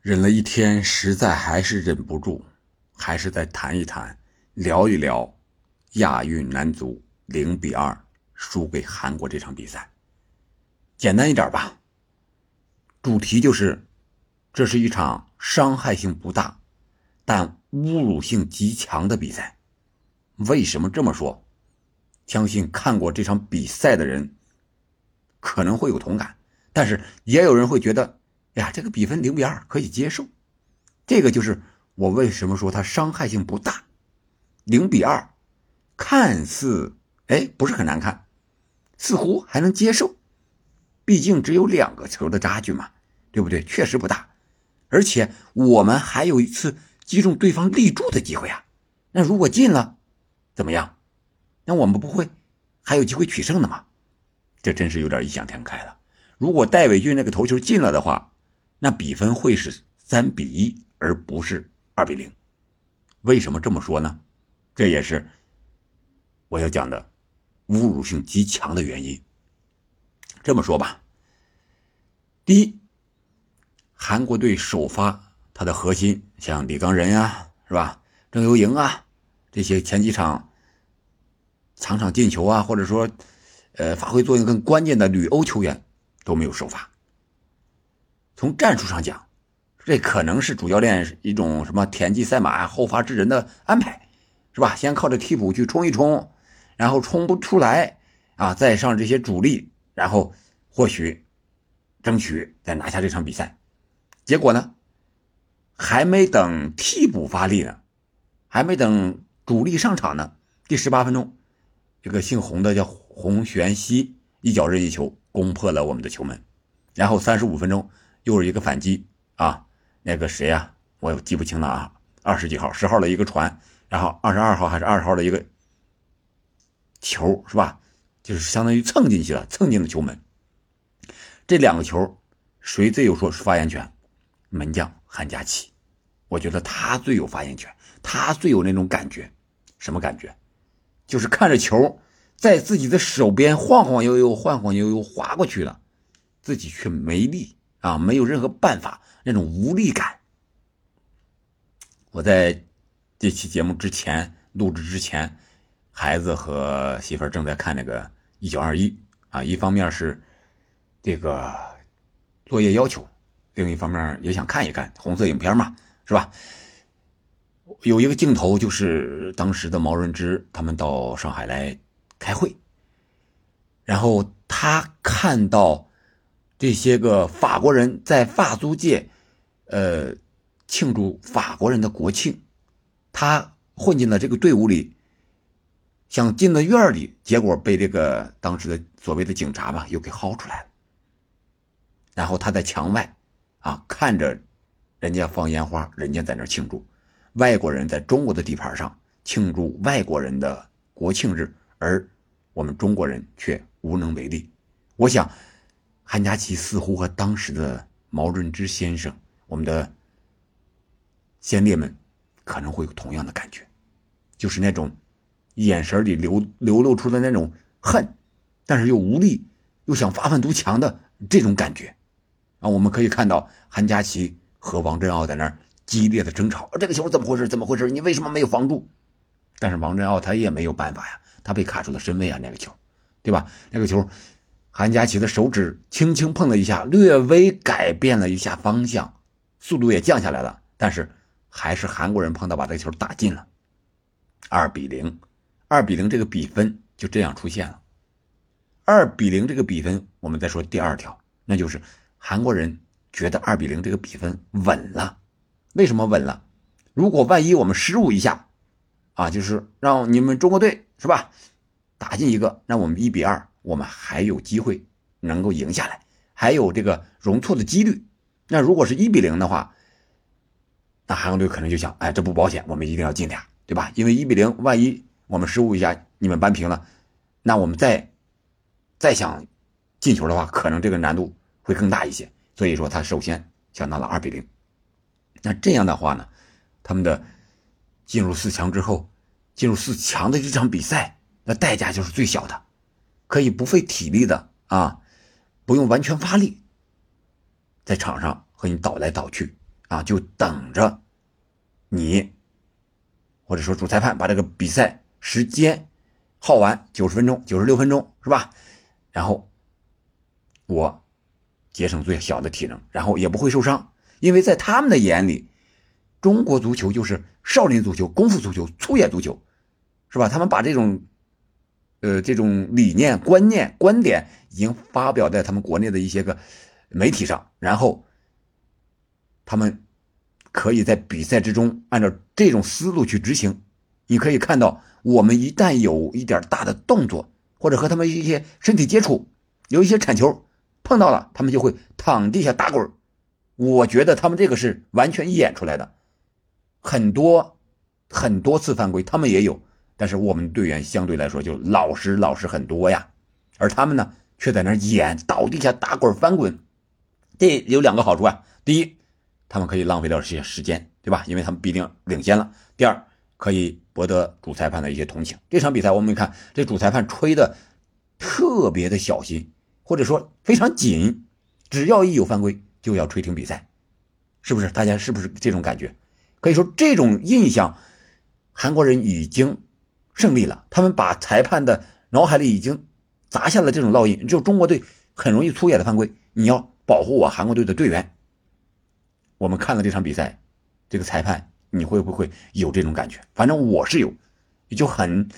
忍了一天，实在还是忍不住，还是再谈一谈，聊一聊亚运男足零比二输给韩国这场比赛。简单一点吧，主题就是，这是一场伤害性不大，但侮辱性极强的比赛。为什么这么说？相信看过这场比赛的人可能会有同感，但是也有人会觉得。呀，这个比分零比二可以接受，这个就是我为什么说它伤害性不大。零比二，看似哎不是很难看，似乎还能接受，毕竟只有两个球的差距嘛，对不对？确实不大，而且我们还有一次击中对方立柱的机会啊。那如果进了，怎么样？那我们不会还有机会取胜的吗？这真是有点异想天开了。如果戴伟俊那个头球进了的话，那比分会是三比一，而不是二比零。为什么这么说呢？这也是我要讲的侮辱性极强的原因。这么说吧，第一，韩国队首发他的核心像李刚仁啊，是吧？郑优莹啊，这些前几场场场进球啊，或者说呃发挥作用更关键的旅欧球员都没有首发。从战术上讲，这可能是主教练一种什么田忌赛马后发制人的安排，是吧？先靠着替补去冲一冲，然后冲不出来啊，再上这些主力，然后或许争取再拿下这场比赛。结果呢，还没等替补发力呢，还没等主力上场呢，第十八分钟，这个姓洪的叫洪玄熙一脚任意球攻破了我们的球门，然后三十五分钟。又是一个反击啊！那个谁呀，我记不清了啊，二十几号、十号的一个传，然后二十二号还是二十号的一个球是吧？就是相当于蹭进去了，蹭进了球门。这两个球，谁最有说发言权？门将韩佳琪，我觉得他最有发言权，他最有那种感觉。什么感觉？就是看着球在自己的手边晃晃悠悠、晃晃悠悠滑过去了，自己却没力。啊，没有任何办法，那种无力感。我在这期节目之前录制之前，孩子和媳妇正在看那个《一九二一》啊，一方面是这个作业要求，另一方面也想看一看红色影片嘛，是吧？有一个镜头就是当时的毛润之他们到上海来开会，然后他看到。这些个法国人在法租界，呃，庆祝法国人的国庆，他混进了这个队伍里，想进了院里，结果被这个当时的所谓的警察吧，又给薅出来了。然后他在墙外，啊，看着人家放烟花，人家在那庆祝，外国人在中国的地盘上庆祝外国人的国庆日，而我们中国人却无能为力。我想。韩佳琪似乎和当时的毛润之先生，我们的先烈们可能会有同样的感觉，就是那种眼神里流流露出的那种恨，但是又无力，又想发愤图强的这种感觉。啊，我们可以看到韩佳琪和王振奥在那儿激烈的争吵，这个球怎么回事？怎么回事？你为什么没有防住？但是王振奥他也没有办法呀，他被卡住了身位啊，那个球，对吧？那个球。韩佳琪的手指轻轻碰了一下，略微改变了一下方向，速度也降下来了，但是还是韩国人碰到把这个球打进了，二比零，二比零这个比分就这样出现了。二比零这个比分，我们再说第二条，那就是韩国人觉得二比零这个比分稳了。为什么稳了？如果万一我们失误一下，啊，就是让你们中国队是吧打进一个，那我们一比二。我们还有机会能够赢下来，还有这个容错的几率。那如果是一比零的话，那韩国队可能就想：哎，这不保险，我们一定要进俩，对吧？因为一比零，万一我们失误一下，你们扳平了，那我们再再想进球的话，可能这个难度会更大一些。所以说，他首先想到了二比零。那这样的话呢，他们的进入四强之后，进入四强的这场比赛，那代价就是最小的。可以不费体力的啊，不用完全发力，在场上和你倒来倒去啊，就等着你，或者说主裁判把这个比赛时间耗完九十分钟、九十六分钟，是吧？然后我节省最小的体能，然后也不会受伤，因为在他们的眼里，中国足球就是少林足球、功夫足球、粗野足球，是吧？他们把这种呃这种理念、观念、观点已经发表在他们国内的一些个媒体上，然后。他们可以在比赛之中按照这种思路去执行。你可以看到，我们一旦有一点大的动作，或者和他们一些身体接触，有一些铲球碰到了，他们就会躺地下打滚。我觉得他们这个是完全演出来的，很多很多次犯规他们也有，但是我们队员相对来说就老实老实很多呀，而他们呢却在那演倒地下打滚翻滚。这有两个好处啊，第一。他们可以浪费掉这些时间，对吧？因为他们必定领先了。第二，可以博得主裁判的一些同情。这场比赛我们看，这主裁判吹的特别的小心，或者说非常紧，只要一有犯规就要吹停比赛，是不是？大家是不是这种感觉？可以说这种印象，韩国人已经胜利了。他们把裁判的脑海里已经砸下了这种烙印，就中国队很容易粗野的犯规，你要保护我韩国队的队员。我们看了这场比赛，这个裁判你会不会有这种感觉？反正我是有，就很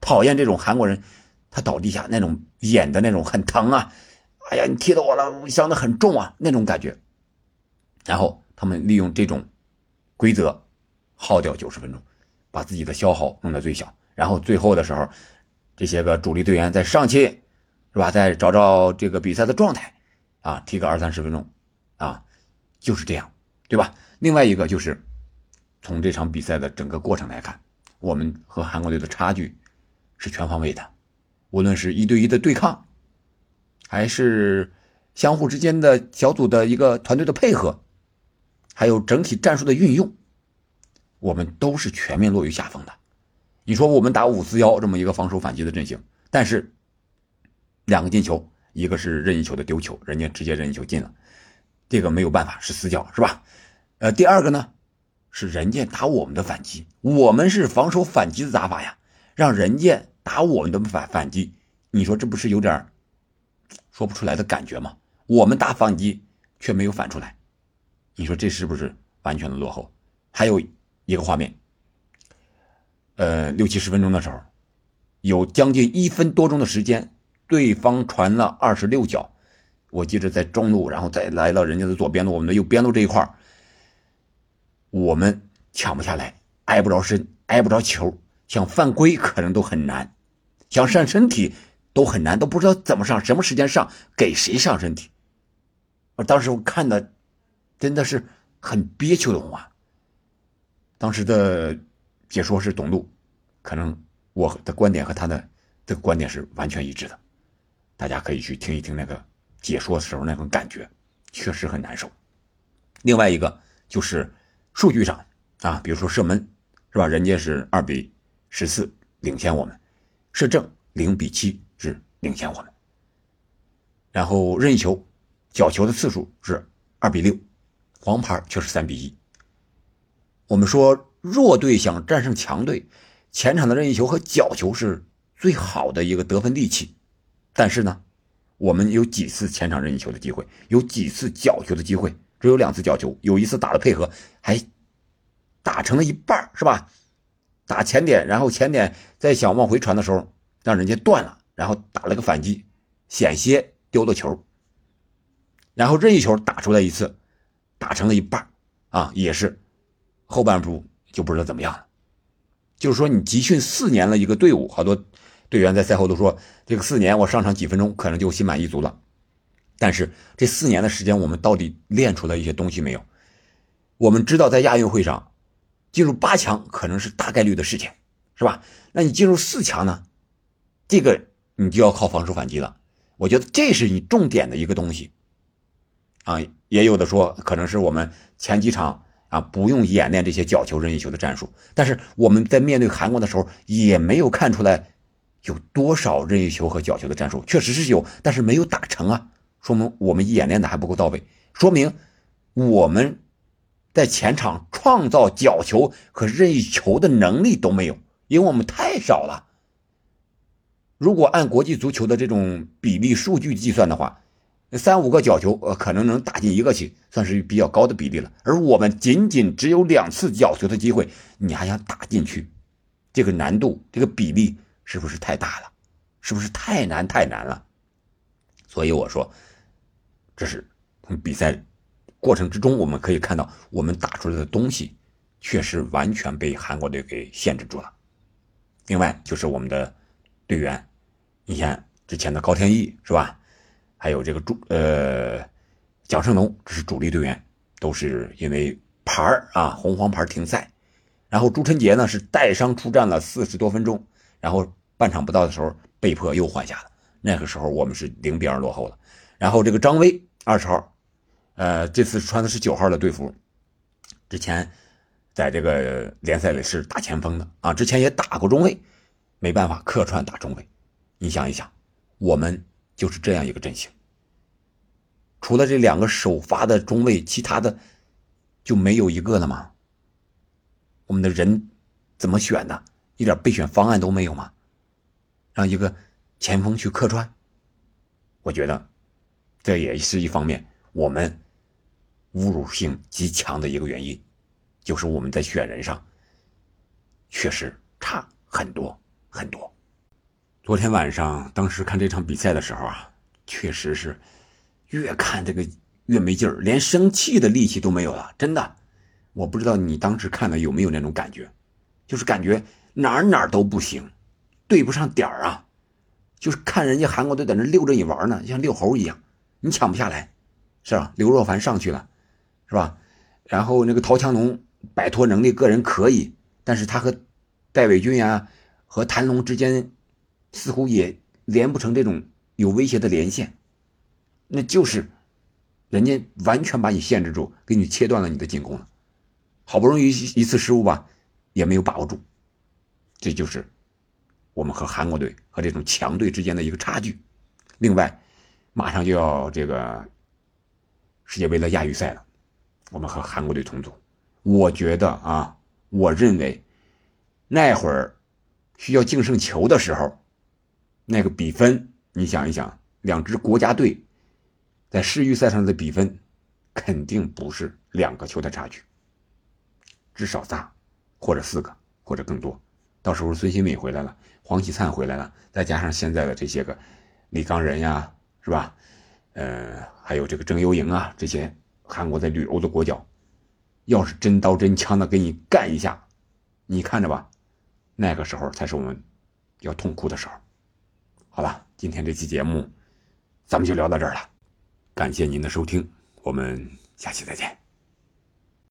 讨厌这种韩国人，他倒地下那种演的那种很疼啊，哎呀，你踢到我了，伤的很重啊那种感觉。然后他们利用这种规则耗掉九十分钟，把自己的消耗弄到最小。然后最后的时候，这些个主力队员再上去，是吧？再找找这个比赛的状态啊，踢个二三十分钟啊。就是这样，对吧？另外一个就是，从这场比赛的整个过程来看，我们和韩国队的差距是全方位的，无论是一对一的对抗，还是相互之间的小组的一个团队的配合，还有整体战术的运用，我们都是全面落于下风的。你说我们打五四幺这么一个防守反击的阵型，但是两个进球，一个是任意球的丢球，人家直接任意球进了。这个没有办法是死角是吧？呃，第二个呢，是人家打我们的反击，我们是防守反击的打法呀，让人家打我们的反反击，你说这不是有点说不出来的感觉吗？我们打反击却没有反出来，你说这是不是完全的落后？还有一个画面，呃，六七十分钟的时候，有将近一分多钟的时间，对方传了二十六脚。我记着在中路，然后再来到人家的左边路，我们的右边路这一块我们抢不下来，挨不着身，挨不着球，想犯规可能都很难，想上身体都很难，都不知道怎么上，什么时间上，给谁上身体。我当时我看的真的是很憋屈的啊。当时的解说是董路，可能我的观点和他的这个观点是完全一致的，大家可以去听一听那个。解说的时候那种感觉确实很难受。另外一个就是数据上啊，比如说射门是吧？人家是二比十四领先我们，射正零比七是领先我们。然后任意球、角球的次数是二比六，黄牌却是三比一。我们说弱队想战胜强队，前场的任意球和角球是最好的一个得分利器，但是呢？我们有几次前场任意球的机会，有几次角球的机会，只有两次角球，有一次打了配合，还打成了一半是吧？打前点，然后前点在想往回传的时候，让人家断了，然后打了个反击，险些丢了球。然后任意球打出来一次，打成了一半啊，也是后半部就不知道怎么样了。就是说，你集训四年了一个队伍，好多。队员在赛后都说：“这个四年我上场几分钟，可能就心满意足了。”但是这四年的时间，我们到底练出来一些东西没有？我们知道，在亚运会上进入八强可能是大概率的事情，是吧？那你进入四强呢？这个你就要靠防守反击了。我觉得这是你重点的一个东西啊。也有的说，可能是我们前几场啊不用演练这些角球、任意球的战术，但是我们在面对韩国的时候也没有看出来。有多少任意球和角球的战术确实是有，但是没有打成啊，说明我们演练的还不够到位，说明我们在前场创造角球和任意球的能力都没有，因为我们太少了。如果按国际足球的这种比例数据计算的话，三五个角球，呃，可能能打进一个去，算是比较高的比例了。而我们仅仅只有两次角球的机会，你还想打进去，这个难度，这个比例是不是太大了？是不是太难太难了？所以我说，这是从比赛过程之中我们可以看到，我们打出来的东西确实完全被韩国队给限制住了。另外就是我们的队员，你像之前的高天意是吧？还有这个朱呃蒋胜龙，这是主力队员，都是因为牌啊红黄牌停赛。然后朱晨杰呢是带伤出战了四十多分钟，然后半场不到的时候被迫又换下了。那个时候我们是零比二落后了。然后这个张威二十号，呃这次穿的是九号的队服，之前在这个联赛里是打前锋的啊，之前也打过中卫，没办法客串打中卫。你想一想，我们。就是这样一个阵型，除了这两个首发的中卫，其他的就没有一个了吗？我们的人怎么选的？一点备选方案都没有吗？让一个前锋去客串，我觉得这也是一方面，我们侮辱性极强的一个原因，就是我们在选人上确实差很多很多。昨天晚上，当时看这场比赛的时候啊，确实是越看这个越没劲儿，连生气的力气都没有了。真的，我不知道你当时看的有没有那种感觉，就是感觉哪儿哪儿都不行，对不上点儿啊，就是看人家韩国队在那溜着你玩呢，像遛猴一样，你抢不下来，是吧？刘若凡上去了，是吧？然后那个陶强龙摆脱能力个人可以，但是他和戴伟俊呀和谭龙之间。似乎也连不成这种有威胁的连线，那就是人家完全把你限制住，给你切断了你的进攻了。好不容易一次失误吧，也没有把握住，这就是我们和韩国队和这种强队之间的一个差距。另外，马上就要这个世界杯的亚预赛了，我们和韩国队同组。我觉得啊，我认为那会儿需要净胜球的时候。那个比分，你想一想，两支国家队在世预赛上的比分，肯定不是两个球的差距，至少仨，或者四个，或者更多。到时候孙兴敏回来了，黄喜灿回来了，再加上现在的这些个李刚仁呀，是吧？呃，还有这个郑优莹啊，这些韩国在旅欧的国脚，要是真刀真枪的给你干一下，你看着吧，那个时候才是我们要痛哭的时候。好了，今天这期节目，咱们就聊到这儿了。感谢您的收听，我们下期再见。